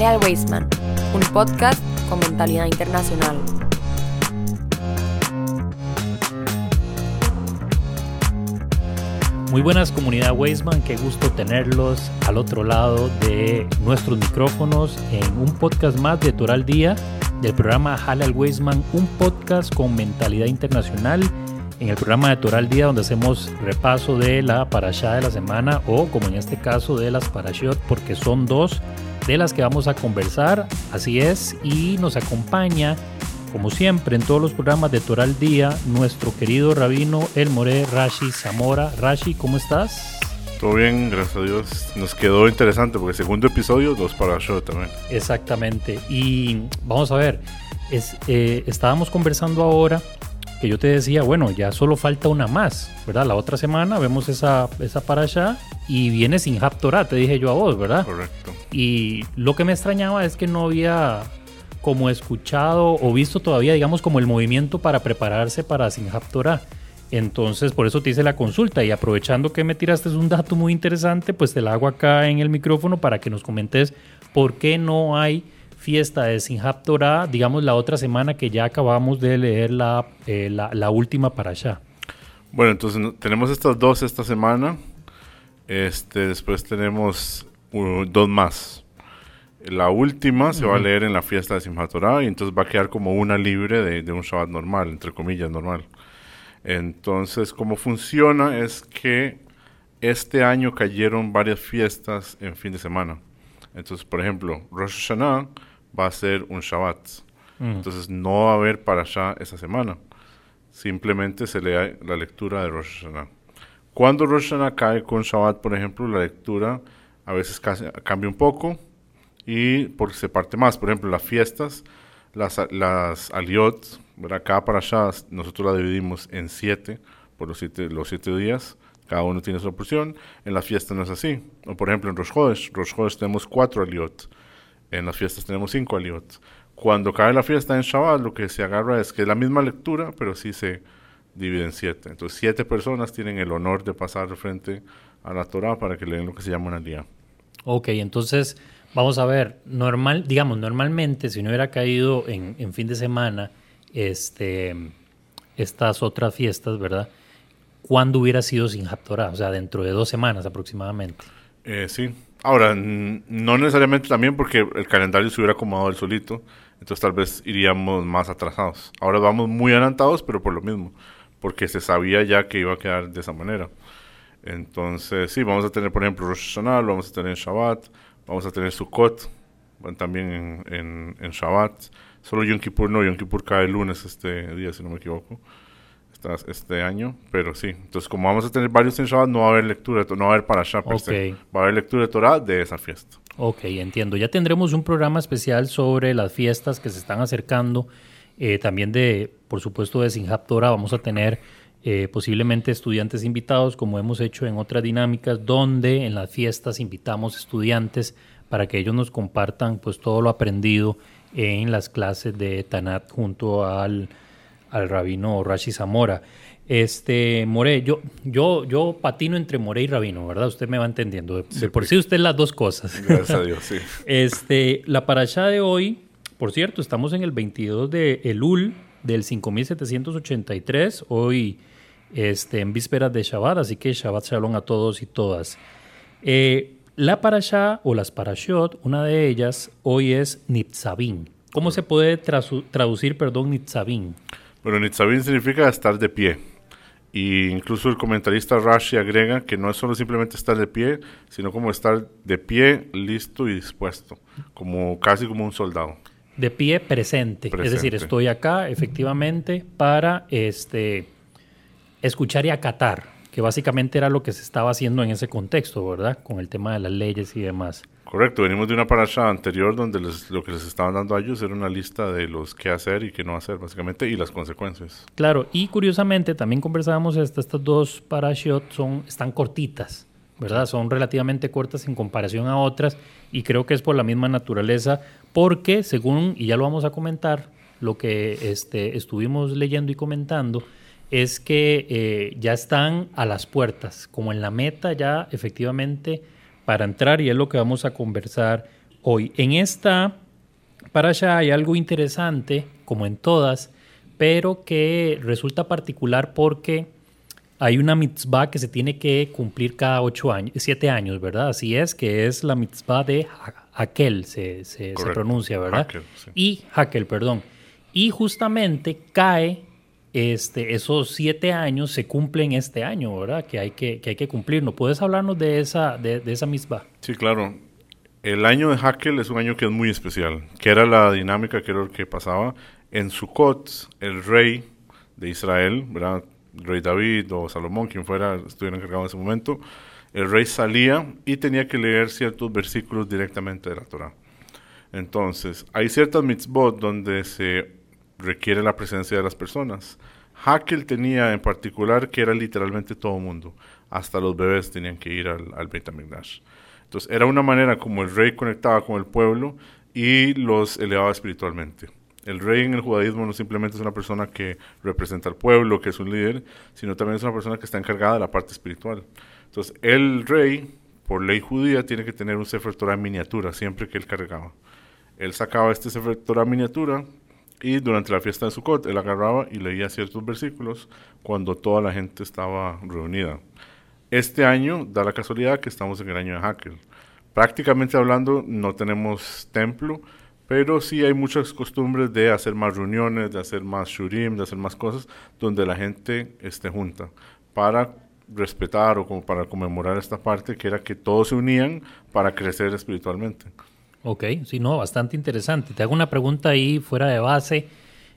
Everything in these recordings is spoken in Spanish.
Jale al Wasteman, un podcast con mentalidad internacional. Muy buenas comunidad Wasteman, qué gusto tenerlos al otro lado de nuestros micrófonos en un podcast más de Toral Día del programa Jale al Wasteman, un podcast con mentalidad internacional en el programa de Toral Día donde hacemos repaso de la parashá de la semana o como en este caso de las parashot porque son dos de las que vamos a conversar, así es, y nos acompaña como siempre en todos los programas de Toral Día nuestro querido rabino El More Rashi Zamora. Rashi, ¿cómo estás? Todo bien, gracias a Dios. Nos quedó interesante porque segundo episodio, dos parashot también. Exactamente. Y vamos a ver, es, eh, estábamos conversando ahora que yo te decía, bueno, ya solo falta una más, ¿verdad? La otra semana vemos esa, esa para allá y viene sin Haptorah, te dije yo a vos, ¿verdad? Correcto. Y lo que me extrañaba es que no había como escuchado o visto todavía, digamos, como el movimiento para prepararse para sin Haptorah. Entonces, por eso te hice la consulta y aprovechando que me tiraste un dato muy interesante, pues te la hago acá en el micrófono para que nos comentes por qué no hay fiesta de Sinjab Torah, digamos la otra semana que ya acabamos de leer la, eh, la, la, última para allá. Bueno, entonces tenemos estas dos esta semana. Este, después tenemos uh, dos más. La última uh -huh. se va a leer en la fiesta de Simchat Torah y entonces va a quedar como una libre de, de un Shabbat normal, entre comillas, normal. Entonces, cómo funciona es que este año cayeron varias fiestas en fin de semana. Entonces, por ejemplo, Rosh Hashanah va a ser un Shabbat. Mm. Entonces no va a haber para allá esa semana. Simplemente se lee la lectura de Rosh Hashanah. Cuando Rosh Hashanah cae con Shabbat, por ejemplo, la lectura a veces cambia un poco y porque se parte más. Por ejemplo, las fiestas, las, las aliot, ¿verdad? cada para allá nosotros la dividimos en siete por los siete, los siete días. Cada uno tiene su porción. En la fiesta no es así. O por ejemplo, en Rosh Chodesh, Rosh Chodesh tenemos cuatro aliot. En las fiestas tenemos cinco aliot. Cuando cae la fiesta en Shabbat, lo que se agarra es que es la misma lectura, pero sí se divide en siete. Entonces, siete personas tienen el honor de pasar frente a la Torah para que lean lo que se llama una día. Ok, entonces vamos a ver, normal, digamos, normalmente si no hubiera caído en, en fin de semana este, estas otras fiestas, ¿verdad? ¿Cuándo hubiera sido sin Torah? O sea, dentro de dos semanas aproximadamente. Eh, sí, Ahora, no necesariamente también porque el calendario se hubiera acomodado el solito, entonces tal vez iríamos más atrasados. Ahora vamos muy adelantados, pero por lo mismo, porque se sabía ya que iba a quedar de esa manera. Entonces, sí, vamos a tener, por ejemplo, Rosh Hashanah, vamos a tener en Shabbat, vamos a tener Sukkot también en, en, en Shabbat. Solo Yom Kippur no, Yom Kippur cae el lunes este día, si no me equivoco este año, pero sí. Entonces, como vamos a tener varios en Shabbat, no va a haber lectura, no va a haber para allá, okay. va a haber lectura de Torah de esa fiesta. Ok, entiendo. Ya tendremos un programa especial sobre las fiestas que se están acercando, eh, también de, por supuesto, de Sinjab Torah. Vamos a tener eh, posiblemente estudiantes invitados, como hemos hecho en otras dinámicas, donde en las fiestas invitamos estudiantes para que ellos nos compartan pues todo lo aprendido en las clases de Tanat junto al al rabino Rashi Zamora. Este, More, yo, yo, yo patino entre More y rabino, ¿verdad? Usted me va entendiendo. De, sí, por sí usted las dos cosas. Gracias a Dios, sí. Este, la parasha de hoy, por cierto, estamos en el 22 de Elul del 5783, hoy este, en vísperas de Shabbat, así que Shabbat Shalom a todos y todas. Eh, la parasha o las parashot, una de ellas hoy es Nitzavim. ¿Cómo se puede traducir, perdón, Nitzavim? Bueno, Nitzavim significa estar de pie. Y incluso el comentarista Rashi agrega que no es solo simplemente estar de pie, sino como estar de pie, listo y dispuesto, como casi como un soldado. De pie presente, presente. es decir, estoy acá efectivamente para este escuchar y acatar, que básicamente era lo que se estaba haciendo en ese contexto, ¿verdad? Con el tema de las leyes y demás. Correcto, venimos de una parasha anterior donde les, lo que les estaban dando a ellos era una lista de los qué hacer y qué no hacer, básicamente, y las consecuencias. Claro, y curiosamente también conversábamos, estas, estas dos parashot son, están cortitas, ¿verdad? Son relativamente cortas en comparación a otras, y creo que es por la misma naturaleza, porque según, y ya lo vamos a comentar, lo que este, estuvimos leyendo y comentando, es que eh, ya están a las puertas, como en la meta ya efectivamente para entrar y es lo que vamos a conversar hoy. En esta para allá hay algo interesante, como en todas, pero que resulta particular porque hay una mitzvah que se tiene que cumplir cada ocho años, siete años, ¿verdad? Así es, que es la mitzvah de Hakel, se, se, pronuncia, ¿verdad? Y Hakel, perdón. Y justamente cae, este, esos siete años se cumplen este año, ¿verdad? Que hay que, que hay que cumplir. ¿No puedes hablarnos de esa, de, esa mitzvah? Sí, claro. El año de Hakel es un año que es muy especial, que era la dinámica que era lo que pasaba en Sukkot, el rey de Israel, ¿verdad? Rey David o Salomón, quien fuera, estuviera encargado en ese momento, el rey salía y tenía que leer ciertos versículos directamente de la Torah. Entonces, hay ciertas mitzvot donde se requiere la presencia de las personas. Hakel tenía en particular que era literalmente todo mundo, hasta los bebés tenían que ir al, al Beit HaMikdash. Entonces era una manera como el rey conectaba con el pueblo y los elevaba espiritualmente. El rey en el judaísmo no simplemente es una persona que representa al pueblo, que es un líder, sino también es una persona que está encargada de la parte espiritual. Entonces el rey, por ley judía, tiene que tener un Sefer Torah en miniatura siempre que él cargaba. Él sacaba este Sefer Torah en miniatura y durante la fiesta de Sukkot él agarraba y leía ciertos versículos cuando toda la gente estaba reunida. Este año da la casualidad que estamos en el año de Hacker. Prácticamente hablando, no tenemos templo, pero sí hay muchas costumbres de hacer más reuniones, de hacer más shurim, de hacer más cosas donde la gente esté junta para respetar o como para conmemorar esta parte que era que todos se unían para crecer espiritualmente. Ok, sí, no, bastante interesante. Te hago una pregunta ahí fuera de base.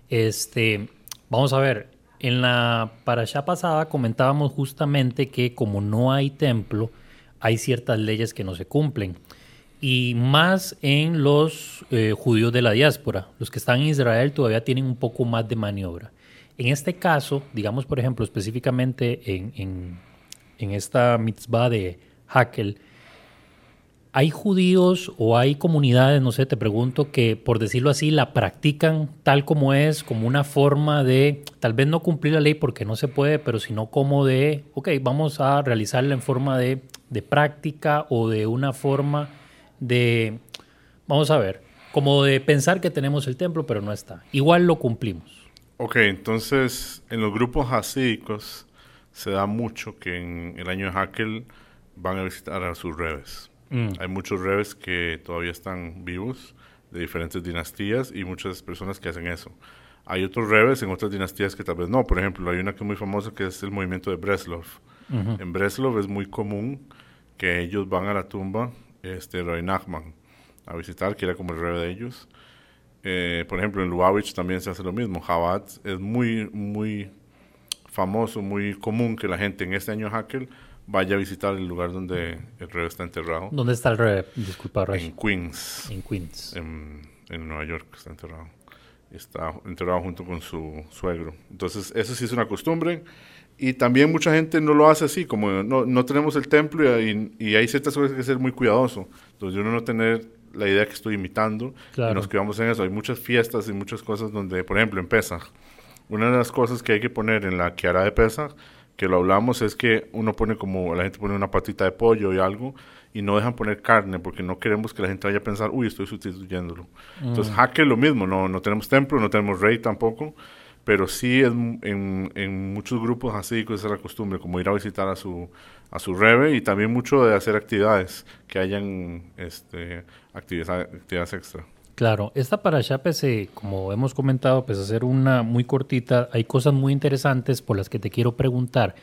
Este, vamos a ver, en la parasha pasada comentábamos justamente que como no hay templo, hay ciertas leyes que no se cumplen. Y más en los eh, judíos de la diáspora. Los que están en Israel todavía tienen un poco más de maniobra. En este caso, digamos por ejemplo específicamente en, en, esta mitzvah de Hakel, ¿Hay judíos o hay comunidades, no sé, te pregunto, que por decirlo así, la practican tal como es, como una forma de, tal vez no cumplir la ley porque no se puede, pero sino como de, ok, vamos a realizarla en forma de, de práctica o de una forma de, vamos a ver, como de pensar que tenemos el templo, pero no está. Igual lo cumplimos. Ok, entonces en los grupos hasídicos se da mucho que en el año de Hakel van a visitar a sus reves. Mm. Hay muchos rebes que todavía están vivos de diferentes dinastías y muchas personas que hacen eso. Hay otros rebes en otras dinastías que tal vez no. Por ejemplo, hay una que es muy famosa que es el movimiento de Breslov. En Breslov es muy común que ellos van a la tumba este Rey Nachman a visitar, que era como el rebe de ellos. Eh, por ejemplo, en Lubavitch también se hace lo mismo. Chabad es muy, muy famoso, muy común que la gente en este año Hackel vaya a visitar el lugar donde el rey está enterrado. ¿Dónde está el rey? Disculpa, rey. En Queens. En Queens. En, en, Nueva York está enterrado. Está enterrado junto con su suegro. Entonces, eso sí es una costumbre. Y también mucha gente no lo hace así, como no, no tenemos el templo y, y, hay ciertas cosas que hay que ser muy cuidadoso. Entonces, uno no tener la idea que estoy imitando claro. y nos cuidamos en eso. Hay muchas fiestas y muchas cosas donde, por ejemplo, en Pesach, una de las cosas que hay que poner en la que hará de Pesach que lo hablamos es que uno pone como, la gente pone una patita de pollo y algo, y no dejan poner carne porque no queremos que la gente vaya a pensar, uy, estoy sustituyéndolo. Entonces, Entonces, es lo mismo, no, no tenemos templo, no tenemos rey tampoco, pero sí es, en, en muchos grupos así, es la costumbre, como ir a visitar a su, a su rebe y también mucho de hacer actividades, que hayan este, actividades, actividades extra. Claro, esta para pese, como hemos comentado, pese a ser una muy cortita, hay cosas muy interesantes por las que te quiero preguntar.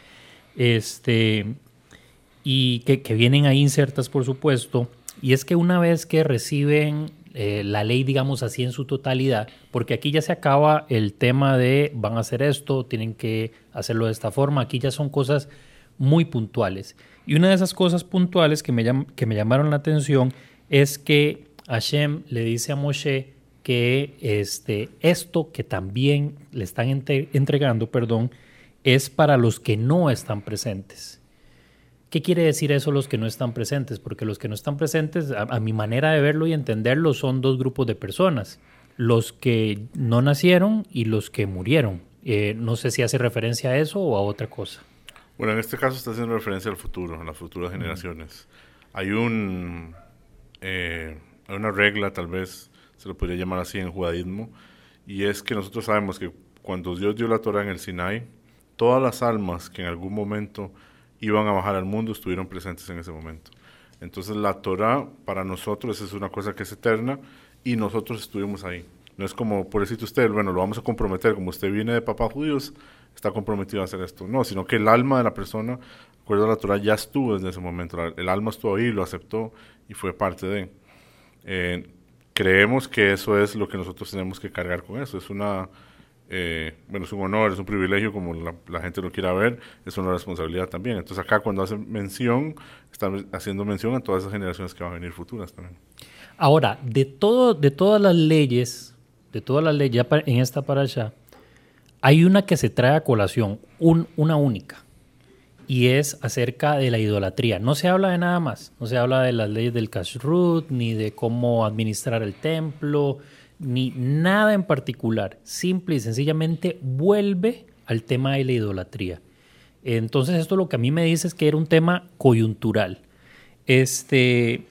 Este, y que, vienen ahí insertas, por supuesto. Y es que una vez que reciben eh, la ley, digamos así, en su totalidad, porque aquí ya se acaba el tema de van a hacer esto, tienen que hacerlo de esta forma, aquí ya son cosas muy puntuales. Y una de esas cosas puntuales que me, que me llamaron la atención es que Hashem le dice a Moshe que este, esto que también le están entregando, perdón, es para los que no están presentes. ¿Qué quiere decir eso los que no están presentes? Porque los que no están presentes, a, mi manera de verlo y entenderlo, son dos grupos de personas. Los que no nacieron y los que murieron. Eh, no sé si hace referencia a eso o a otra cosa. Bueno, en este caso está haciendo referencia al futuro, a las futuras generaciones. Hay un... Eh, hay una regla, tal vez se lo podría llamar así en judaísmo, y es que nosotros sabemos que cuando Dios dio la Torah en el Sinai, todas las almas que en algún momento iban a bajar al mundo estuvieron presentes en ese momento. Entonces la Torah para nosotros es una cosa que es eterna y nosotros estuvimos ahí. No es como, por decirte usted, bueno, lo vamos a comprometer, como usted viene de papá judíos, está comprometido a hacer esto. No, sino que el alma de la persona, acuerdo a la Torah, ya estuvo desde ese momento. El alma estuvo ahí, lo aceptó y fue parte de. Eh, creemos que eso es lo que nosotros tenemos que cargar con eso. Es una, eh, bueno, es un honor, es un privilegio, como la, gente lo quiera ver, es una responsabilidad también. Entonces acá cuando hacen mención, están haciendo mención a todas esas generaciones que van a venir futuras también. Ahora, de, todo, de todas las leyes, de todas las leyes, ya en esta para allá, hay una que se trae a colación, una única, y es acerca de la idolatría. No se habla de nada más, no se habla de las leyes del kashrut, ni de cómo administrar el templo, ni nada en particular. Simple y sencillamente vuelve al tema de la idolatría. Entonces esto lo que a mí me dice es que era un tema coyuntural. Este,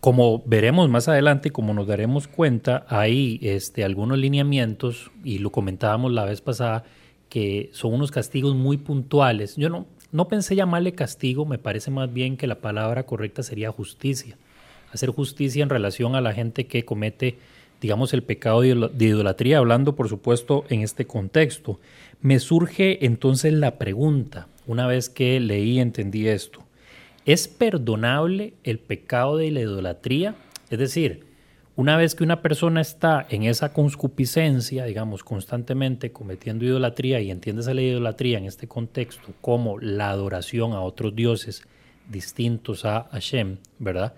como veremos más adelante como nos daremos cuenta, hay este, algunos lineamientos, y lo comentábamos la vez pasada, que son unos castigos muy puntuales. Yo no, no pensé llamarle castigo, me parece más bien que la palabra correcta sería justicia. Hacer justicia en relación a la gente que comete digamos, el pecado de idolatría, hablando por supuesto en este contexto. Me surge entonces la pregunta, una vez que leí y entendí esto, ¿es perdonable el pecado de la idolatría? Es decir, una vez que una persona está en esa conscupiscencia, digamos, constantemente cometiendo idolatría y entiendes a la idolatría en este contexto como la adoración a otros dioses distintos a Hashem, ¿verdad?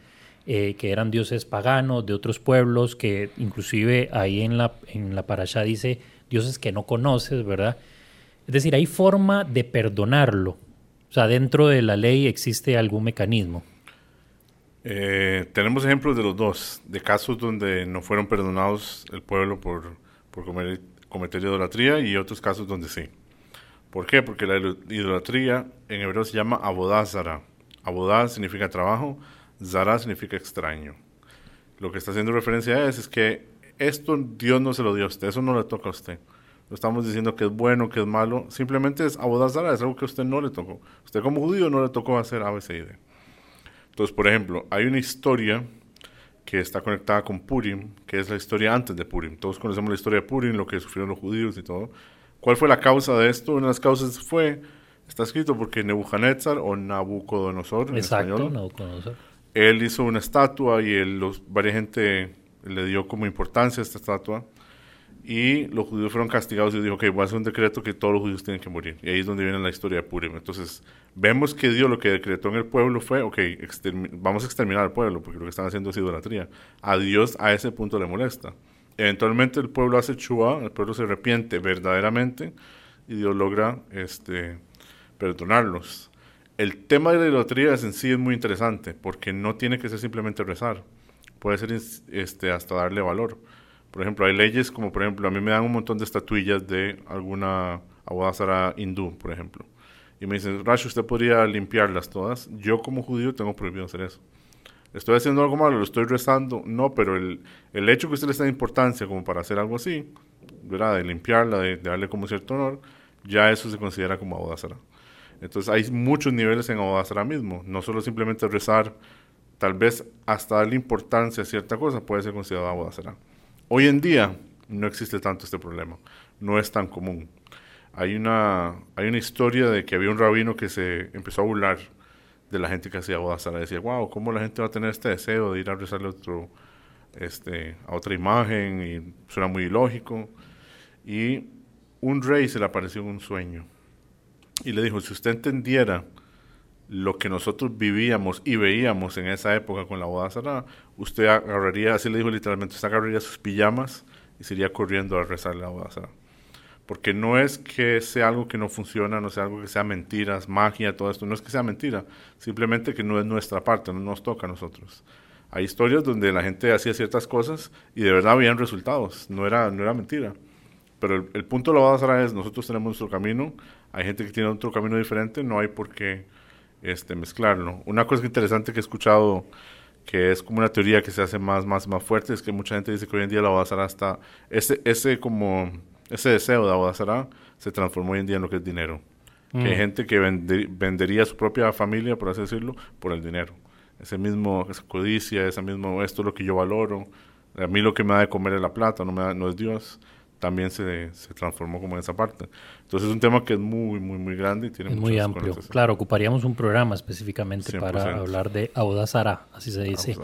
Eh, que eran dioses paganos de otros pueblos, que inclusive ahí en la, en la parasha dice dioses que no conoces, ¿verdad? Es decir, hay forma de perdonarlo. O sea, dentro de la ley existe algún mecanismo. Eh, tenemos ejemplos de los dos, de casos donde no fueron perdonados el pueblo por, por comer, cometer idolatría y otros casos donde sí. ¿Por qué? Porque la idolatría en hebreo se llama abodázara. Abodá significa trabajo, Zara significa extraño. Lo que está haciendo referencia es, es que esto Dios no se lo dio a usted, eso no le toca a usted. No estamos diciendo que es bueno, que es malo, simplemente es abodar Zara, es algo que a usted no le tocó. Usted como judío no le tocó hacer A, B, C y D. Entonces, por ejemplo, hay una historia que está conectada con Purim, que es la historia antes de Purim. Todos conocemos la historia de Purim, lo que sufrieron los judíos y todo. ¿Cuál fue la causa de esto? Una de las causas fue, está escrito porque Nebuchadnezzar o Nabucodonosor en Exacto, español, Nabucodonosor él hizo una estatua y él, los, varias gente le dio como importancia a esta estatua. Y los judíos fueron castigados y dijo, ok, voy a hacer un decreto que todos los judíos tienen que morir. Y ahí es donde viene la historia de Purim. Entonces, vemos que Dios lo que decretó en el pueblo fue, ok, vamos a exterminar al pueblo, porque lo que están haciendo es idolatría. A Dios a ese punto le molesta. Eventualmente el pueblo hace chua, el pueblo se arrepiente verdaderamente y Dios logra este, perdonarlos el tema de la idolatría en sí es muy interesante porque no tiene que ser simplemente rezar, puede ser este, hasta darle valor. Por ejemplo, hay leyes como, por ejemplo, a mí me dan un montón de estatuillas de alguna abodazara hindú, por ejemplo. Y me dicen, Rash, usted podría limpiarlas todas. Yo como judío tengo prohibido hacer eso. ¿Estoy haciendo algo malo? ¿Lo estoy rezando? No, pero el, el hecho que usted le está importancia como para hacer algo así, ¿verdad? De limpiarla, de, darle como cierto honor, ya eso se considera como abodazara. Entonces hay muchos niveles en ahora mismo, no solo simplemente rezar, tal vez hasta darle importancia a cierta cosa puede ser considerado Abodazara. Hoy en día no existe tanto este problema, no es tan común. Hay una, hay una historia de que había un rabino que se empezó a burlar de la gente que hacía Abodazara. Decía, wow, ¿cómo la gente va a tener este deseo de ir a rezarle otro, este, a otra imagen? Y suena muy ilógico. Y un rey se le apareció en un sueño y le dijo, si usted entendiera lo que nosotros vivíamos y veíamos en esa época con la boda cerrada, usted agarraría, así le dijo literalmente, usted agarraría sus pijamas y se iría corriendo a rezar la boda cerrada. Porque no es que sea algo que no funciona, no sea algo que sea mentiras, magia, todo esto, no es que sea mentira, simplemente que no es nuestra parte, no nos toca a nosotros. Hay historias donde la gente hacía ciertas cosas y de verdad habían resultados, no era, no era mentira. Pero el, punto de la boda es, nosotros tenemos nuestro camino, hay gente que tiene otro camino diferente, no hay por qué este, mezclarlo. Una cosa interesante que he escuchado que es como una teoría que se hace más, más, más fuerte, es que mucha gente dice que hoy en día la Abodazara está, ese, ese como, ese deseo de Abodazara se transformó hoy en día en lo que es dinero. Que hay Mm. gente que vende- vendería su propia familia, por así decirlo, por el dinero. Ese mismo, esa codicia, esa mismo, esto es lo que yo valoro, a mí lo que me da de comer es la plata, no, me da- no es Dios, también se, se transformó como en esa parte. Entonces es un tema que es muy, muy, muy grande y tiene Es muy amplio. Claro, ocuparíamos un programa específicamente 100%. para hablar de Audazara, así se dice.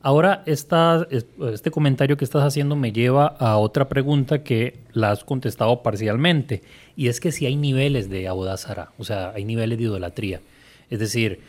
Ahora, esta, es- este comentario que estás haciendo me lleva a otra pregunta que la has contestado parcialmente, y es que si hay niveles de Audazara, o sea, hay niveles de idolatría. Es decir,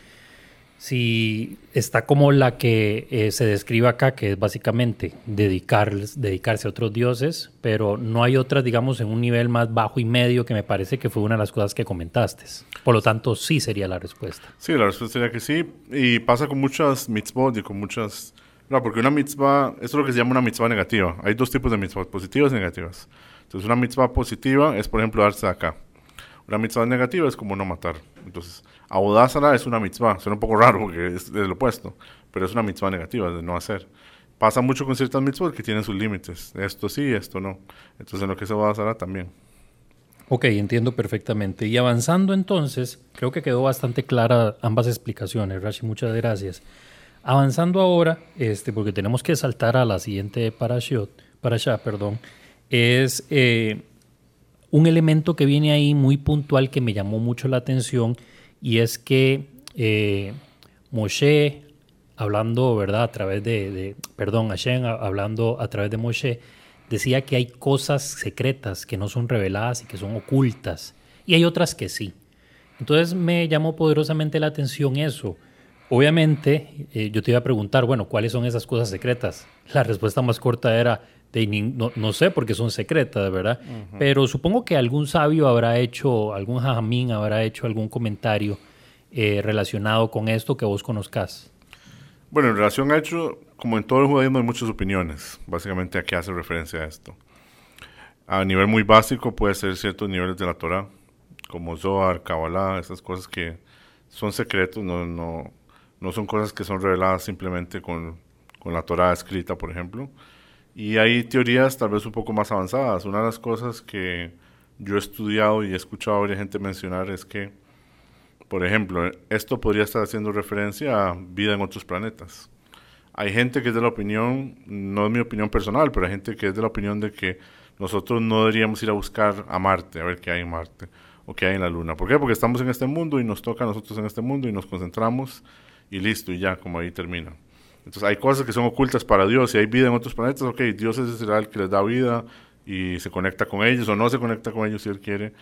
si está como la que eh, se describe acá, que es básicamente dedicar, dedicarse a otros dioses, pero no hay otras, digamos, en un nivel más bajo y medio, que me parece que fue una de las cosas que comentaste. Por lo tanto, sí sería la respuesta. Sí, la respuesta sería que sí. Y pasa con muchas mitzvot y con muchas... No, porque una mitzvah, esto es lo que se llama una mitzvah negativa. Hay dos tipos de mitzvot, positivas y negativas. Entonces, una mitzvah positiva es, por ejemplo, darse acá. Una mitzvah negativa es como no matar. Entonces, abodázara es una mitzvah. Suena un poco raro porque es, lo opuesto, pero es una mitzvah negativa, de no hacer. Pasa mucho con ciertas mitzvot que tienen sus límites. Esto sí, esto no. Entonces, en lo que es abodázara también. Ok, entiendo perfectamente. Y avanzando entonces, creo que quedó bastante clara ambas explicaciones, Rashi, muchas gracias. Avanzando ahora, este, porque tenemos que saltar a la siguiente parashot, parashá, perdón, es eh, un elemento que viene ahí muy puntual que me llamó mucho la atención y es que eh, Moshe, hablando, ¿verdad? A través de, perdón, Hashem, hablando a través de Moshe, decía que hay cosas secretas que no son reveladas y que son ocultas y hay otras que sí. Entonces me llamó poderosamente la atención eso. Obviamente, eh, yo te iba a preguntar, bueno, ¿cuáles son esas cosas secretas? La respuesta más corta era, de no, no sé porque son secretas, ¿verdad? Pero supongo que algún sabio habrá hecho, algún jajamín habrá hecho algún comentario eh, relacionado con esto que vos conozcas. Bueno, en relación a hecho, como en todo el judaísmo hay muchas opiniones, básicamente a qué hace referencia a esto. A nivel muy básico puede ser ciertos niveles de la Torah, como Zohar, Kabbalah, esas cosas que son secretos, no, no, no son cosas que son reveladas simplemente con, con la Torah escrita, por ejemplo. Y hay teorías tal vez un poco más avanzadas. Una de las cosas que yo he estudiado y he escuchado a varias gente mencionar es que por ejemplo, esto podría estar haciendo referencia a vida en otros planetas. Hay gente que es de la opinión, no es mi opinión personal, pero hay gente que es de la opinión de que nosotros no deberíamos ir a buscar a Marte, a ver qué hay en Marte o qué hay en la Luna. ¿Por qué? Porque estamos en este mundo y nos toca a nosotros en este mundo y nos concentramos y listo, y ya, como ahí termina. Entonces hay cosas que son ocultas para Dios. Si hay vida en otros planetas, ok, Dios es el que les da vida y se conecta con ellos o no se conecta con ellos si Él quiere.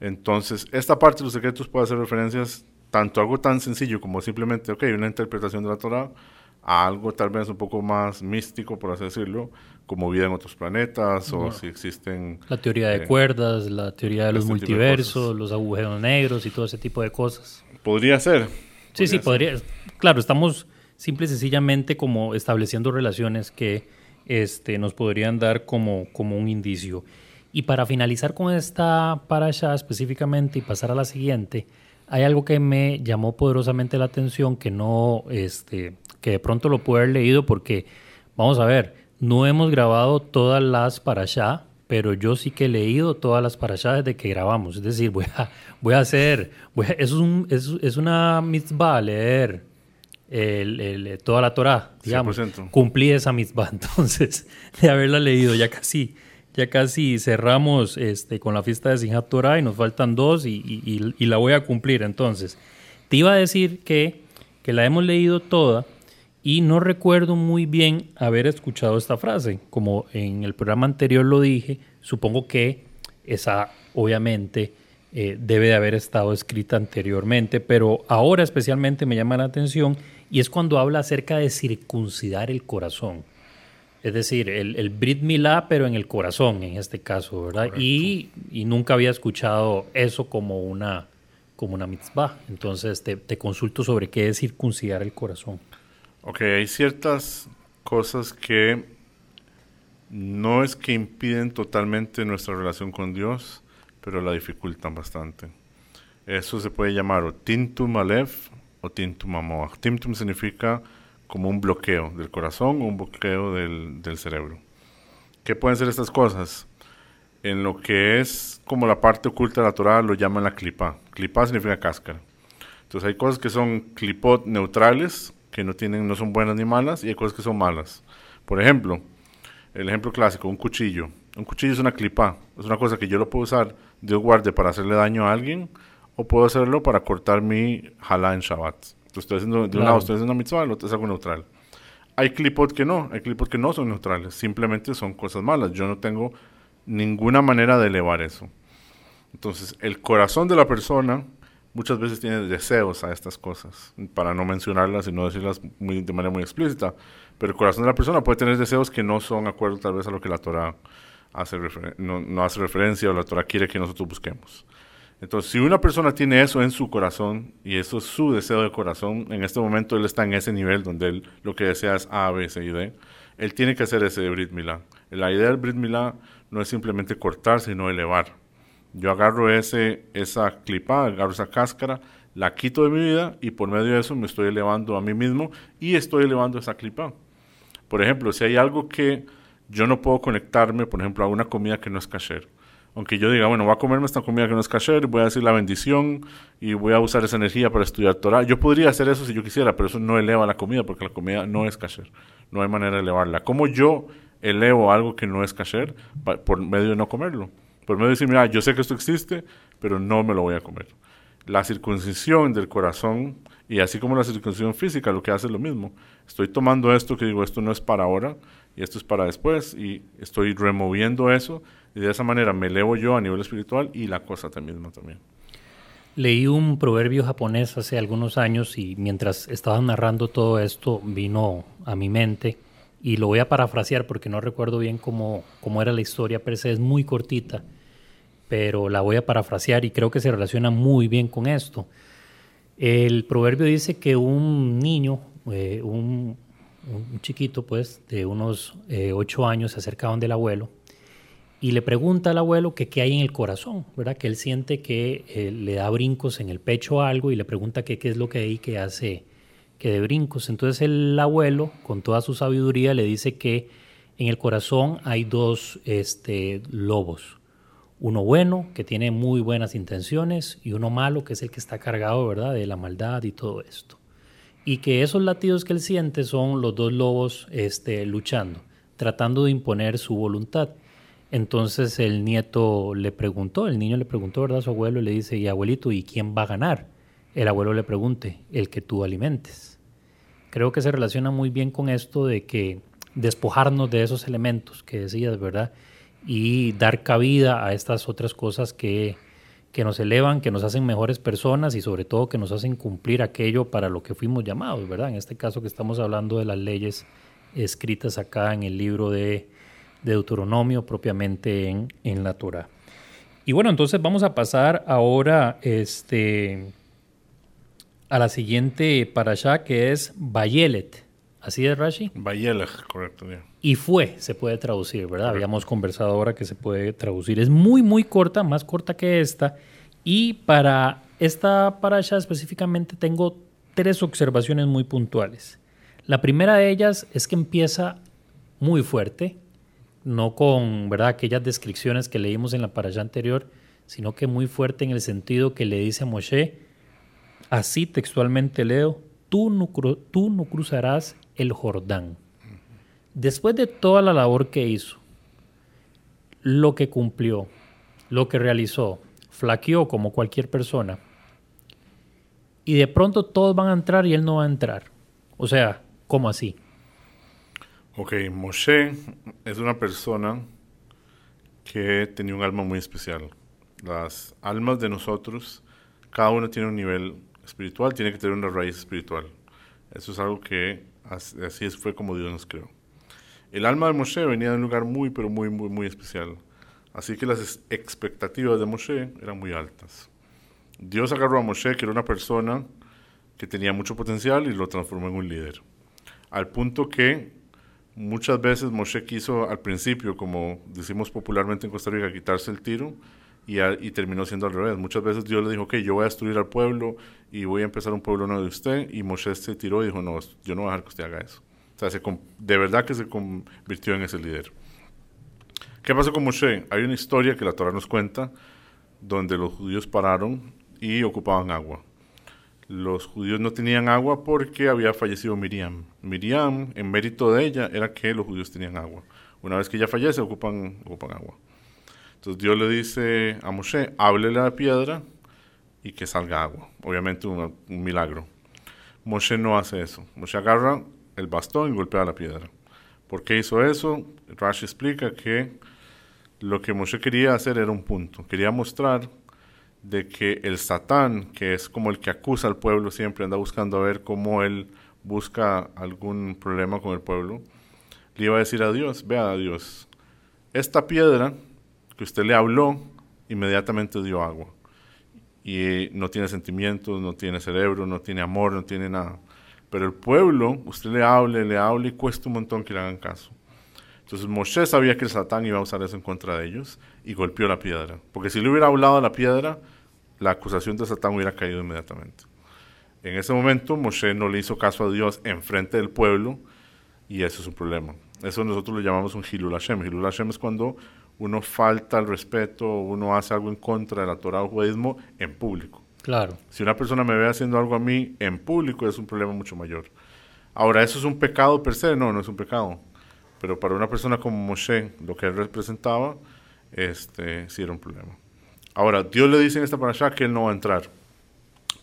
Entonces, esta parte de los secretos puede hacer referencias tanto a algo tan sencillo como simplemente, ok, una interpretación de la Torah, a algo tal vez un poco más místico, por así decirlo, como vida en otros planetas o si existen... La teoría de Eh, cuerdas, la teoría de los este de multiversos, cosas. los agujeros negros y todo ese tipo de cosas. Podría ser. Sí, sí, Podría ser. podría. Claro, estamos simple y sencillamente como estableciendo relaciones que este, nos podrían dar como, como un indicio. Y para finalizar con esta parasha específicamente y pasar a la siguiente, hay algo que me llamó poderosamente la atención que no, este, que de pronto lo pude haber leído porque, vamos a ver, no hemos grabado todas las parashá, pero yo sí que he leído todas las parashá desde que grabamos. Es decir, voy a, voy a hacer, voy es, un- es, es una mitzvah leer el- el- toda la Torah, digamos. 100%. Cumplí esa mitzvah, entonces, de haberla leído. Ya casi, ya casi cerramos este, con la fiesta de Sinjat Torah y nos faltan dos y, y- y- y la voy a cumplir. Entonces, te iba a decir que, que la hemos leído toda y no recuerdo muy bien haber escuchado esta frase. Como en el programa anterior lo dije, supongo que esa obviamente eh, debe de haber estado escrita anteriormente, pero ahora especialmente me llama la atención y es cuando habla acerca de circuncidar el corazón. Es decir, el, el Brit Milá, pero en el corazón, en este caso, ¿verdad? Y, y nunca había escuchado eso como una, como una mitzvah. Entonces te, te consulto sobre qué es circuncidar el corazón. Ok, hay ciertas cosas que no es que impiden totalmente nuestra relación con Dios, pero la dificultan bastante. Eso se puede llamar o tintum alef o tintum amoach. Tintum significa como un bloqueo del corazón o un bloqueo del, del cerebro. ¿Qué pueden ser estas cosas? En lo que es como la parte oculta de la Torah lo llaman la clipa. Clipa significa cáscara. Entonces hay cosas que son clipot neutrales, que no, tienen, no son buenas ni malas, y hay cosas que son malas. Por ejemplo, el ejemplo clásico, un cuchillo. Un cuchillo es una clipa, es una cosa que yo lo puedo usar de guarde para hacerle daño a alguien, o puedo hacerlo para cortar mi halá en Shabbat. Entonces estoy haciendo, de un lado estoy haciendo una mitzvah, del otro es algo neutral. Hay clipot que no, hay clipot que no son neutrales, simplemente son cosas malas. Yo no tengo ninguna manera de elevar eso. Entonces, el corazón de la persona muchas veces tiene deseos a estas cosas, para no mencionarlas y no decirlas muy, de manera muy explícita, pero el corazón de la persona puede tener deseos que no son acuerdo tal vez a lo que la Torah hace no, no, hace referencia o la Torah quiere que nosotros busquemos. Entonces, si una persona tiene eso en su corazón y eso es su deseo de corazón, en este momento él está en ese nivel donde él lo que desea es A, B, C y D, él tiene que hacer ese Brit Milá. La idea del Brit Milá no es simplemente cortar, sino elevar. Yo agarro ese, esa clipa, agarro esa cáscara, la quito de mi vida y por medio de eso me estoy elevando a mí mismo y estoy elevando esa clipa. Por ejemplo, si hay algo que yo no puedo conectarme, por ejemplo, a una comida que no es kasher. Aunque yo diga, bueno, voy a comerme esta comida que no es kasher, voy a decir la bendición y voy a usar esa energía para estudiar Torah. Yo podría hacer eso si yo quisiera, pero eso no eleva la comida porque la comida no es kasher. No hay manera de elevarla. ¿Cómo yo elevo algo que no es kasher por medio de no comerlo? Por medio de decir, mira, yo sé que esto existe, pero no me lo voy a comer. La circuncisión del corazón, y así como la circuncisión física, lo que hace es lo mismo. Estoy tomando esto que digo, esto no es para ahora, y esto es para después, y estoy removiendo eso, y de esa manera me elevo yo a nivel espiritual y la cosa también. también. Leí un proverbio japonés hace algunos años y mientras estaba narrando todo esto vino a mi mente y lo voy a parafrasear porque no recuerdo bien cómo, cómo era la historia, pero es muy cortita, pero la voy a parafrasear y creo que se relaciona muy bien con esto. El proverbio dice que un niño, eh, un, un, chiquito pues de unos eh, ocho años se acerca donde el abuelo y le pregunta al abuelo que qué hay en el corazón, ¿verdad? Que él siente que eh, le da brincos en el pecho algo y le pregunta qué es lo que hay que hace que de brincos. Entonces el abuelo, con toda su sabiduría, le dice que en el corazón hay dos este, lobos. Uno bueno, que tiene muy buenas intenciones, y uno malo, que es el que está cargado, ¿verdad?, de la maldad y todo esto. Y que esos latidos que él siente son los dos lobos este, luchando, tratando de imponer su voluntad. Entonces el nieto le preguntó, el niño le preguntó, ¿verdad?, su abuelo, le dice, y abuelito, ¿y quién va a ganar? El abuelo le pregunte, el que tú alimentes creo que se relaciona muy bien con esto de que despojarnos de esos elementos que decías, ¿verdad? Y dar cabida a estas otras cosas que, que nos elevan, que nos hacen mejores personas y sobre todo que nos hacen cumplir aquello para lo que fuimos llamados, ¿verdad? En este caso que estamos hablando de las leyes escritas acá en el libro de, Deuteronomio propiamente en, en la Torah. Y bueno, entonces vamos a pasar ahora este, a la siguiente para allá que es Bayelet. ¿Así es, Rashi? Bayelet, correcto. Y fue, se puede traducir, ¿verdad? Habíamos conversado ahora que se puede traducir. Es muy, muy corta, más corta que esta. Y para esta para allá específicamente tengo tres observaciones muy puntuales. La primera de ellas es que empieza muy fuerte, no con ¿verdad? aquellas descripciones que leímos en la para allá anterior, sino que muy fuerte en el sentido que le dice a Moshe, Así textualmente leo, tú no, tú no cruzarás el Jordán. Después de toda la labor que hizo, lo que cumplió, lo que realizó, flaqueó como cualquier persona, y de pronto todos van a entrar y él no va a entrar. O sea, ¿cómo así? Ok, Moshe es una persona que tenía un alma muy especial. Las almas de nosotros, cada uno tiene un nivel espiritual tiene que tener una raíz espiritual. Eso es algo que así fue como Dios nos creó. El alma de Moshe venía de un lugar muy, pero muy, muy, muy especial. Así que las expectativas de Moshe eran muy altas. Dios agarró a Moshe, que era una persona que tenía mucho potencial, y lo transformó en un líder. Al punto que muchas veces Moshe quiso al principio, como decimos popularmente en Costa Rica, quitarse el tiro, y, terminó siendo al revés. Muchas veces Dios le dijo, ok, yo voy a destruir al pueblo y voy a empezar un pueblo nuevo de usted, y Moshe se tiró y dijo, no, yo no voy a dejar que usted haga eso. O sea, se, de verdad que se convirtió en ese líder. ¿Qué pasó con Moshe? Hay una historia que la Torah nos cuenta donde los judíos pararon y ocupaban agua. Los judíos no tenían agua porque había fallecido Miriam. Miriam, en mérito de ella, era que los judíos tenían agua. Una vez que ella fallece, ocupan, ocupan agua. Entonces Dios le dice a Moshe, háblele la piedra y que salga agua. Obviamente un, un milagro. Moshe no hace eso. Moshe agarra el bastón y golpea la piedra. ¿Por qué hizo eso? Rashi explica que lo que Moshe quería hacer era un punto. Quería mostrar de que el Satán, que es como el que acusa al pueblo, siempre anda buscando a ver cómo él busca algún problema con el pueblo, le iba a decir a Dios, vea a Dios, esta piedra que usted le habló, inmediatamente dio agua. Y no tiene sentimientos, no tiene cerebro, no tiene amor, no tiene nada. Pero el pueblo, usted le hable, le hable y cuesta un montón que le hagan caso. Entonces Moshe sabía que el Satán iba a usar eso en contra de ellos y golpeó la piedra. Porque si le hubiera hablado a la piedra, la acusación de Satán hubiera caído inmediatamente. En ese momento Moshe no le hizo caso a Dios en frente del pueblo y eso es un problema. Eso nosotros lo llamamos un Hilul Hashem. Hilul Hashem es cuando uno falta al respeto, uno hace algo en contra de la Torah o judaísmo en público. Claro. Si una persona me ve haciendo algo a mí en público es un problema mucho mayor. Ahora, ¿eso es un pecado per se? No, no es un pecado. Pero para una persona como Moshe, lo que él representaba, este, sí era un problema. Ahora, Dios le dice en esta parasha que él no va a entrar.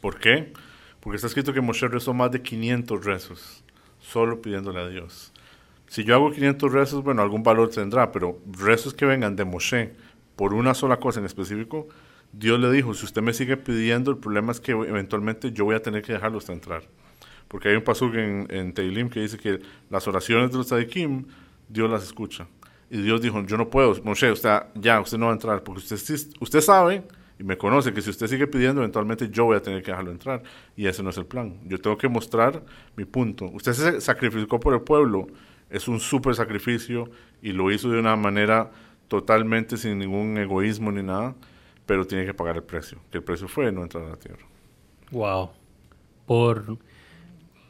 ¿Por qué? Porque está escrito que Moshe rezó más de 500 rezos, solo pidiéndole a Dios. Si yo hago 500 rezos, bueno, algún valor tendrá, pero rezos que vengan de Moshe por una sola cosa en específico, Dios le dijo, si usted me sigue pidiendo, el problema es que eventualmente yo voy a tener que dejarlo hasta entrar. Porque hay un pasaje en, en Teilim que dice que las oraciones de los tzadikim, Dios las escucha. Y Dios dijo, yo no puedo, Moshe, usted, ya, usted no va a entrar, porque usted, usted sabe y me conoce que si usted sigue pidiendo, eventualmente yo voy a tener que dejarlo entrar. Y ese no es el plan. Yo tengo que mostrar mi punto. Usted se sacrificó por el pueblo, es un súper sacrificio y lo hizo de una manera totalmente sin ningún egoísmo ni nada pero tiene que pagar el precio, que el precio fue no entrar a la tierra. Wow. Por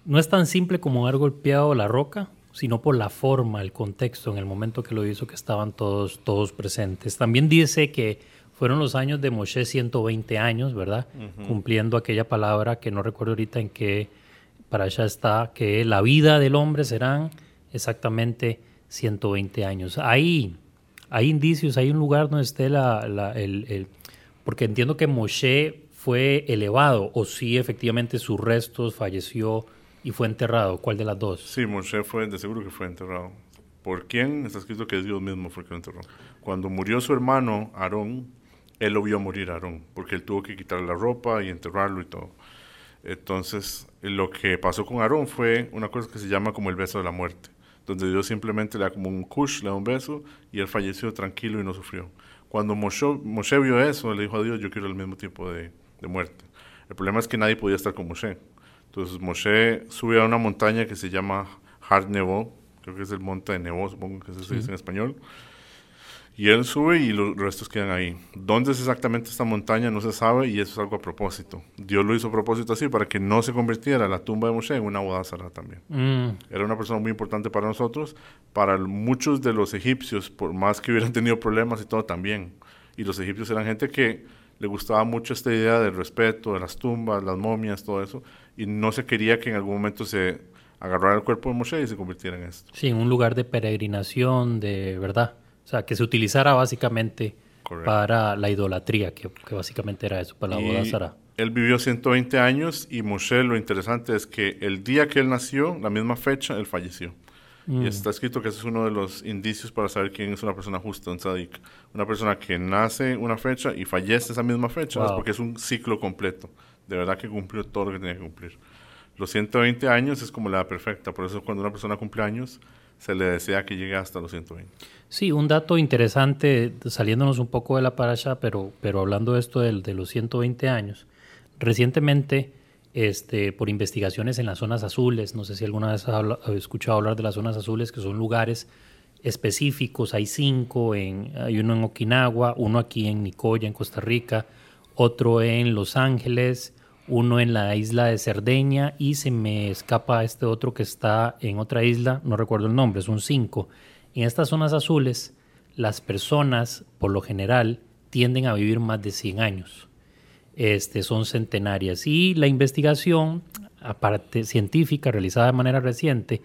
no es tan simple como haber golpeado la roca, sino por la forma, el contexto, en el momento que lo hizo, que estaban todos, todos presentes. También dice que fueron los años de Moshe 120 años, ¿verdad? Cumpliendo aquella palabra que no recuerdo ahorita en qué para allá está, que la vida del hombre serán exactamente 120 años. Hay, hay indicios, hay un lugar donde esté la, el, porque entiendo que Moshe fue elevado, o sí, efectivamente, sus restos falleció y fue enterrado. ¿Cuál de las dos? Sí, Moshe fue, de seguro que fue enterrado. ¿Por quién? Está escrito que Dios mismo fue que lo enterró. Cuando murió su hermano Aarón, él lo vio morir a Aarón, porque él tuvo que quitarle la ropa y enterrarlo y todo. Entonces, lo que pasó con Aarón fue una cosa que se llama como el beso de la muerte, donde Dios simplemente le da como un kush, le da un beso y él falleció tranquilo y no sufrió. Cuando Moshe, vio eso, le dijo a Dios, yo quiero el mismo tipo de, muerte. El problema es que nadie podía estar con Moshe. Entonces Moshe subió a una montaña que se llama Har Nebo, creo que es el monte de Nebo, supongo que se dice en español. Y él sube y los restos quedan ahí. ¿Dónde es exactamente esta montaña? No se sabe y eso es algo a propósito. Dios lo hizo a propósito así para que no se convirtiera la tumba de Moshe en una bodazara también. Mm. Era una persona muy importante para nosotros, para muchos de los egipcios, por más que hubieran tenido problemas y todo también. Y los egipcios eran gente que le gustaba mucho esta idea del respeto, de las tumbas, las momias, todo eso. Y no se quería que en algún momento se agarrara el cuerpo de Moshe y se convirtiera en esto. Sí, un lugar de peregrinación, de verdad. O sea, que se utilizara básicamente para la idolatría, que, básicamente era eso, para la boda Sara. Él vivió 120 años y Moshe, lo interesante es que el día que él nació, la misma fecha, él falleció. Y mm. está escrito que ese es uno de los indicios para saber quién es una persona justa, un tzadik. Una persona que nace una fecha y fallece esa misma fecha, es porque es un ciclo completo. De verdad que cumplió todo lo que tenía que cumplir. Los 120 años es como la perfecta, por eso cuando una persona cumple años, se le desea que llegue hasta los 120. Sí, un dato interesante, saliéndonos un poco de la parasha, pero, pero hablando de esto de, de los 120 años. Recientemente, este, por investigaciones en las zonas azules, no sé si alguna vez has escuchado hablar de las zonas azules, que son lugares específicos, hay cinco, en, hay uno en Okinawa, uno aquí en Nicoya, en Costa Rica, otro en Los Ángeles, uno en la isla de Cerdeña y se me escapa este otro que está en otra isla, no recuerdo el nombre, son cinco. En estas zonas azules, las personas, por lo general, tienden a vivir más de 100 años. Este, son centenarias. Y la investigación, aparte científica, realizada de manera reciente,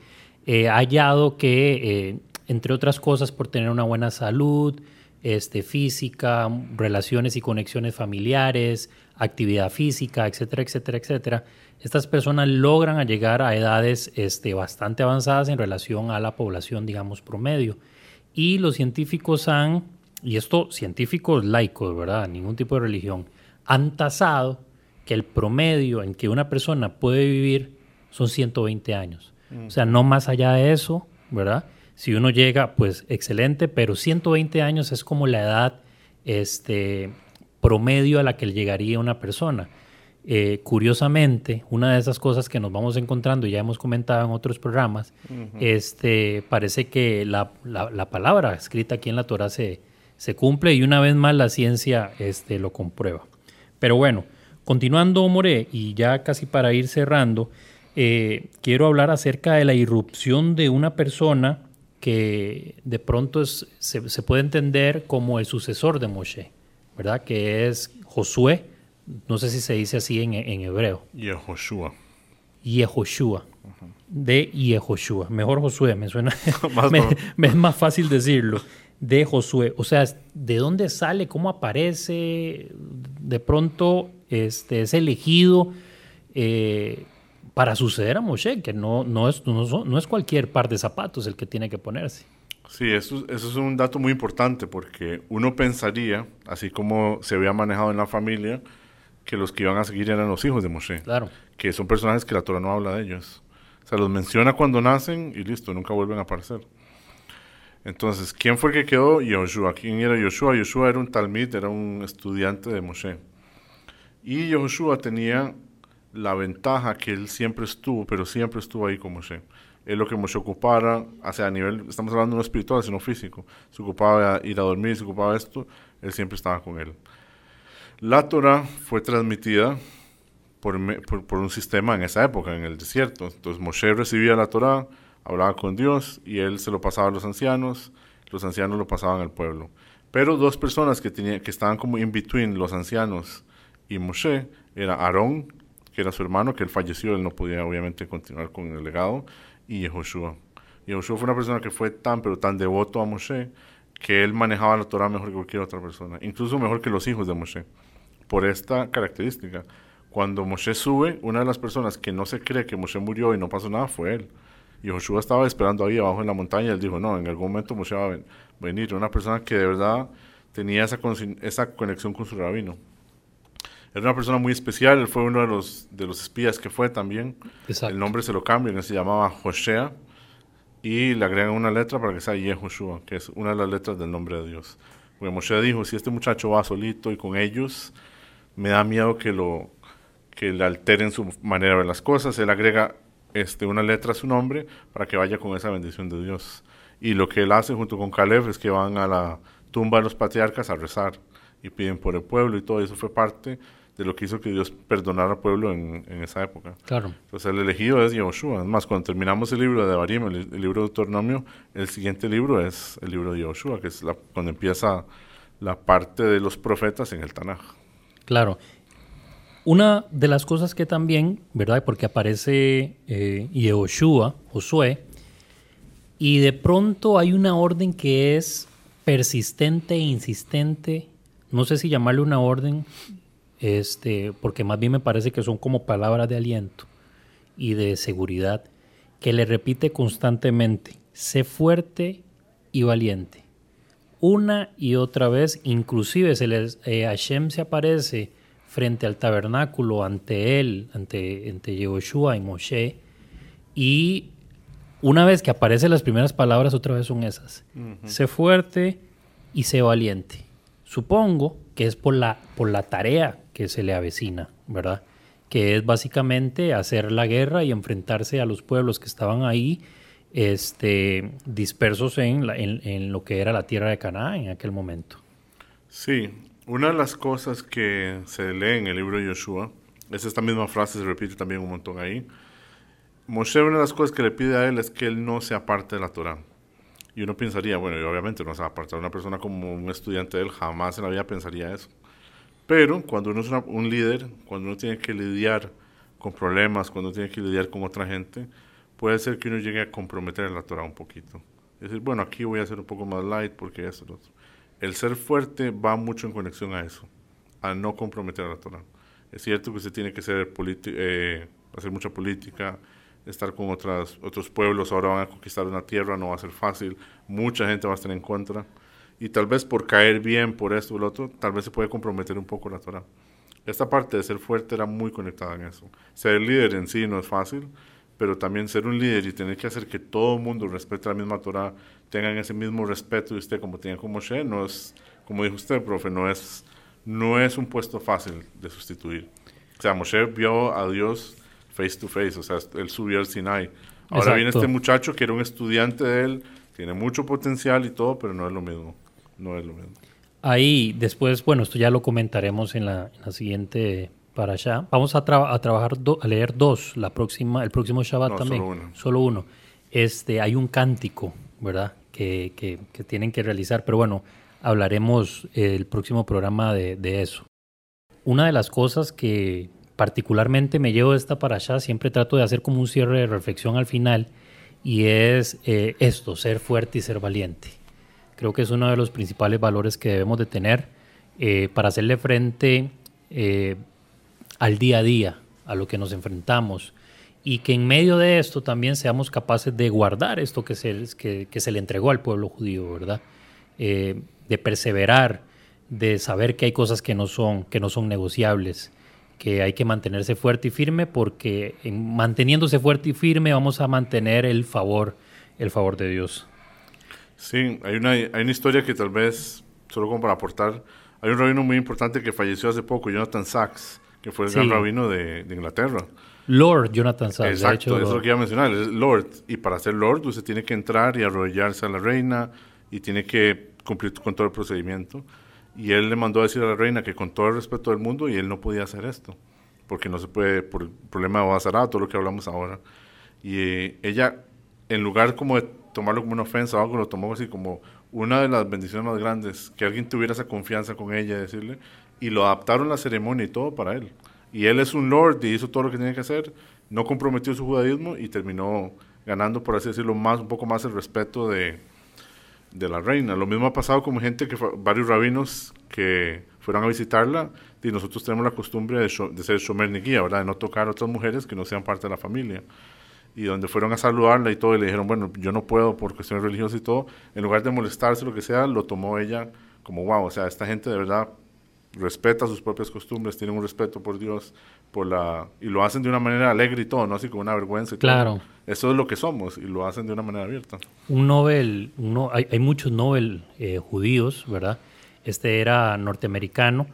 eh, ha hallado que, eh, entre otras cosas, por tener una buena salud este, física, relaciones y conexiones familiares, actividad física, etcétera, etcétera, etcétera, estas personas logran llegar a edades este, bastante avanzadas en relación a la población, digamos, promedio. Y los científicos han, y esto científicos laicos, ¿verdad? Ningún tipo de religión, han tasado que el promedio en que una persona puede vivir son 120 años. O sea, no más allá de eso, ¿verdad? Si uno llega, pues excelente, pero 120 años es como la edad este, promedio a la que llegaría una persona. Eh, curiosamente, una de esas cosas que nos vamos encontrando, y ya hemos comentado en otros programas, este, parece que la, palabra escrita aquí en la Torah se, se cumple y una vez más la ciencia este, lo comprueba. Pero bueno, continuando, More, y ya casi para ir cerrando, eh, quiero hablar acerca de la irrupción de una persona que de pronto se, puede entender como el sucesor de Moshe, ¿verdad? Que es Josué, no sé si se dice así en, en hebreo. Yehoshua. Yehoshua. De Yehoshua. Mejor Josué, me suena. me, es más fácil decirlo de Josué. O sea, ¿de dónde sale? ¿Cómo aparece? De pronto este, es elegido eh, para suceder a Moshe, que no, no, es, no, es cualquier par de zapatos el que tiene que ponerse. Sí, eso, eso es un dato muy importante porque uno pensaría, así como se había manejado en la familia, que los que iban a seguir eran los hijos de Moshe. Claro. Que son personajes que la Torah no habla de ellos. O sea, los menciona cuando nacen y listo, nunca vuelven a aparecer. Entonces, ¿quién fue el que quedó? Yoshua. ¿Quién era Yoshua? Yoshua era un talmid, era un estudiante de Moshe. Y Yoshua tenía la ventaja que él siempre estuvo, pero siempre estuvo ahí con Moshe. Él lo que Moshe ocupara, o sea, a nivel, estamos hablando no espiritual, sino físico. Se ocupaba ir a dormir, se ocupaba esto, él siempre estaba con él. La Torah fue transmitida por, por, un sistema en esa época, en el desierto. Entonces Moshe recibía la Torah, hablaba con Dios y él se lo pasaba a los ancianos, los ancianos lo pasaban al pueblo. Pero dos personas que, tenía, que estaban como in between los ancianos y Moshe, era Aarón, que era su hermano, que él falleció, él no podía obviamente continuar con el legado, y Yehoshua. Yehoshua fue una persona que fue tan, pero tan devoto a Moshe, que él manejaba la Torah mejor que cualquier otra persona, incluso mejor que los hijos de Moshe, por esta característica. Cuando Moshe sube, una de las personas que no se cree que Moshe murió y no pasó nada fue él. Y Joshua estaba esperando ahí abajo en la montaña. Él dijo, no, en algún momento Moshe va a venir. Una persona que de verdad tenía esa conexión con su rabino. Era una persona muy especial. Él fue uno de los, de los espías que fue también. El nombre se lo cambian. Se llamaba Joshea. Y le agregan una letra para que sea Yehoshua, que es una de las letras del nombre de Dios. Porque Moshe dijo, si este muchacho va solito y con ellos, me da miedo que lo que le alteren su manera de ver las cosas. Él agrega este, una letra a su nombre para que vaya con esa bendición de Dios. Y lo que él hace junto con Caleb es que van a la tumba de los patriarcas a rezar y piden por el pueblo y todo eso fue parte de lo que hizo que Dios perdonara al pueblo en, esa época. Claro. Entonces el elegido es Yoshua. Además, cuando terminamos el libro de Barim, el, libro de Deuteronomio, el siguiente libro es el libro de Yoshua, que es la, cuando empieza la parte de los profetas en el Tanaj. Claro. Una de las cosas que también, ¿verdad? Porque aparece eh, Yehoshua, Josué, y de pronto hay una orden que es persistente e insistente. No sé si llamarle una orden, este, porque más bien me parece que son como palabras de aliento y de seguridad, que le repite constantemente, sé fuerte y valiente. Una y otra vez, inclusive se les, eh, Hashem se aparece frente al tabernáculo ante él, ante, ante Yehoshua y Moshe. Y una vez que aparecen las primeras palabras, otra vez son esas. Sé fuerte y sé valiente. Supongo que es por la, por la tarea que se le avecina, ¿verdad? Que es básicamente hacer la guerra y enfrentarse a los pueblos que estaban ahí este, dispersos en, en, lo que era la tierra de Canaán en aquel momento. Sí, una de las cosas que se lee en el libro de Yoshua, es esta misma frase, se repite también un montón ahí. Moshe, una de las cosas que le pide a él es que él no sea parte de la Torah. Y uno pensaría, bueno, y obviamente no se va a apartar una persona como un estudiante de él, jamás en la vida pensaría eso. Pero cuando uno es un líder, cuando uno tiene que lidiar con problemas, cuando tiene que lidiar con otra gente, puede ser que uno llegue a comprometer la Torah un poquito. Es decir, bueno, aquí voy a ser un poco más light porque eso, lo otro. El ser fuerte va mucho en conexión a eso, a no comprometer a la Torah. Es cierto que se tiene que ser eh, hacer mucha política, estar con otras, otros pueblos, ahora van a conquistar una tierra, no va a ser fácil, mucha gente va a estar en contra, y tal vez por caer bien, por esto o lo otro, tal vez se puede comprometer un poco la Torah. Esta parte de ser fuerte era muy conectada en eso. Ser líder en sí no es fácil, pero también ser un líder y tener que hacer que todo el mundo respete la misma Torah, tengan ese mismo respeto de usted como tenía con Moshe, no es, como dijo usted, profe, no es, no es un puesto fácil de sustituir. O sea, Moshe vio a Dios face to face, o sea, él subió al Sinai. Ahora viene este muchacho que era un estudiante de él, tiene mucho potencial y todo, pero no es lo mismo. No es lo mismo. Ahí, después, bueno, esto ya lo comentaremos en la, siguiente para allá. Vamos a, a trabajar, a leer dos, la próxima, el próximo Shabbat también. Solo uno. Solo uno. Este, hay un cántico, ¿verdad? Que, que, que, tienen que realizar, pero bueno, hablaremos el próximo programa de, de eso. Una de las cosas que particularmente me llevo esta para allá, siempre trato de hacer como un cierre de reflexión al final, y es eh, esto, ser fuerte y ser valiente. Creo que es uno de los principales valores que debemos de tener eh, para hacerle frente eh, al día a día, a lo que nos enfrentamos, y que en medio de esto también seamos capaces de guardar esto que se, que, se le entregó al pueblo judío, ¿verdad? de perseverar, de saber que hay cosas que no son, que no son negociables, que hay que mantenerse fuerte y firme porque en manteniéndose fuerte y firme vamos a mantener el favor, el favor de Dios. Sí, hay una, hay una historia que tal vez, solo como para aportar, hay un rabino muy importante que falleció hace poco, Jonathan Sachs, que fue el gran rabino de, Inglaterra. Lord Jonathan Sachs. Exacto, eso es lo que iba a mencionar, es Lord. Y para ser Lord usted tiene que entrar y arrodillarse a la reina y tiene que cumplir con todo el procedimiento. Y él le mandó a decir a la reina que con todo el respeto del mundo, y él no podía hacer esto, porque no se puede, por el problema de Bazará, todo lo que hablamos ahora. Y eh, ella, en lugar como de tomarlo como una ofensa o algo, lo tomó así como una de las bendiciones más grandes, que alguien tuviera esa confianza con ella, decirle, y lo adaptaron la ceremonia y todo para él. Y él es un lord y hizo todo lo que tenía que hacer, no comprometió su judaísmo y terminó ganando, por así decirlo, más, un poco más el respeto de, de la reina. Lo mismo ha pasado con gente que varios rabinos que fueron a visitarla y nosotros tenemos la costumbre de, ser shomer ¿verdad? De no tocar a otras mujeres que no sean parte de la familia. Y donde fueron a saludarla y todo, y le dijeron, bueno, yo no puedo por cuestiones religiosas y todo, en lugar de molestarse, lo que sea, lo tomó ella como, wow, o sea, esta gente de verdad respeta sus propias costumbres, tienen un respeto por Dios, por la y lo hacen de una manera alegre y todo, no así como una vergüenza. Y claro. Eso es lo que somos y lo hacen de una manera abierta. Un Nobel, uno, hay, hay, muchos Nobel eh, judíos, ¿verdad? Este era norteamericano.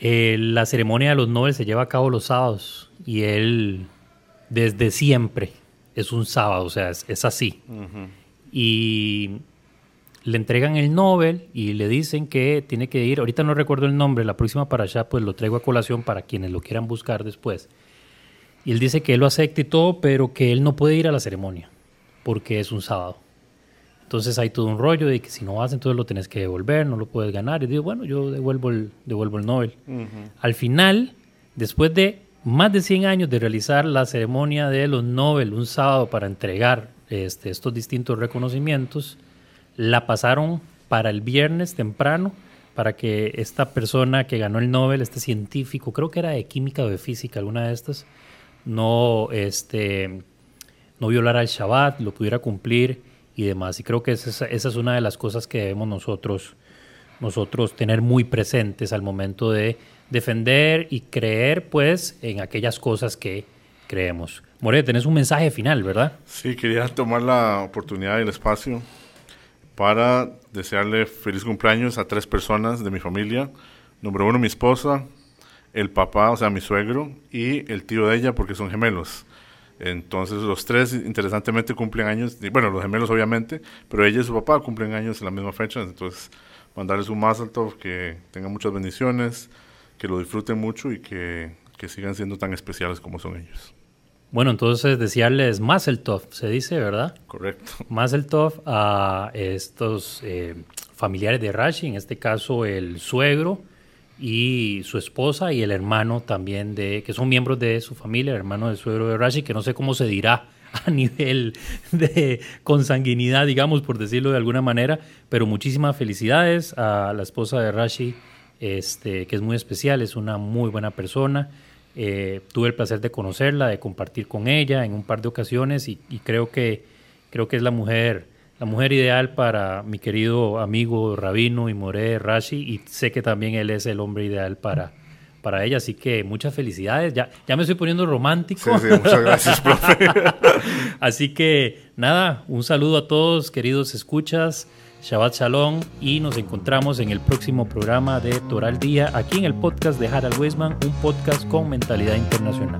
Eh, la ceremonia de los Nobel se lleva a cabo los sábados y él desde siempre es un sábado, o sea, es, así. Y le entregan el Nobel y le dicen que tiene que ir, ahorita no recuerdo el nombre, la próxima para allá pues lo traigo a colación para quienes lo quieran buscar después. Y él dice que él lo acepta y todo, pero que él no puede ir a la ceremonia porque es un sábado. Entonces hay todo un rollo de que si no vas, entonces lo tienes que devolver, no lo puedes ganar. Y digo, bueno, yo devuelvo el, devuelvo el Nobel. Al final, después de más de 100 años de realizar la ceremonia de los Nobel un sábado para entregar este, estos distintos reconocimientos, la pasaron para el viernes temprano para que esta persona que ganó el Nobel, este científico, creo que era de química o de física, alguna de estas, no, este, no violara el Shabbat, lo pudiera cumplir y demás. Y creo que esa, esa, es una de las cosas que debemos nosotros, nosotros tener muy presentes al momento de defender y creer pues en aquellas cosas que creemos. More, tenés un mensaje final, ¿verdad? Sí, quería tomar la oportunidad y el espacio para desearle feliz cumpleaños a tres personas de mi familia. Número uno, mi esposa, el papá, o sea, mi suegro, y el tío de ella, porque son gemelos. Entonces los tres interesantemente cumplen años, bueno, los gemelos obviamente, pero ella y su papá cumplen años en la misma fecha, entonces mandarles un más alto, que tengan muchas bendiciones, que lo disfruten mucho y que, que sigan siendo tan especiales como son ellos. Bueno, entonces desearles más el Tov, se dice, ¿verdad? Correcto. Más el Tov a estos eh, familiares de Rashi, en este caso el suegro y su esposa y el hermano también de, que son miembros de su familia, el hermano del suegro de Rashi, que no sé cómo se dirá a nivel de consanguinidad, digamos, por decirlo de alguna manera, pero muchísimas felicidades a la esposa de Rashi, este, que es muy especial, es una muy buena persona. Eh, tuve el placer de conocerla, de compartir con ella en un par de ocasiones y, creo, que, creo que es la mujer, la mujer ideal para mi querido amigo Rabino y More Rashi y sé que también él es el hombre ideal para, para ella, así que muchas felicidades. Ya, ya me estoy poniendo romántico. Sí, sí, muchas gracias, profe. así que nada, un saludo a todos, queridos escuchas. Shabbat Shalom y nos encontramos en el próximo programa de Toral Día aquí en el podcast de Harald Weisman, un podcast con mentalidad internacional.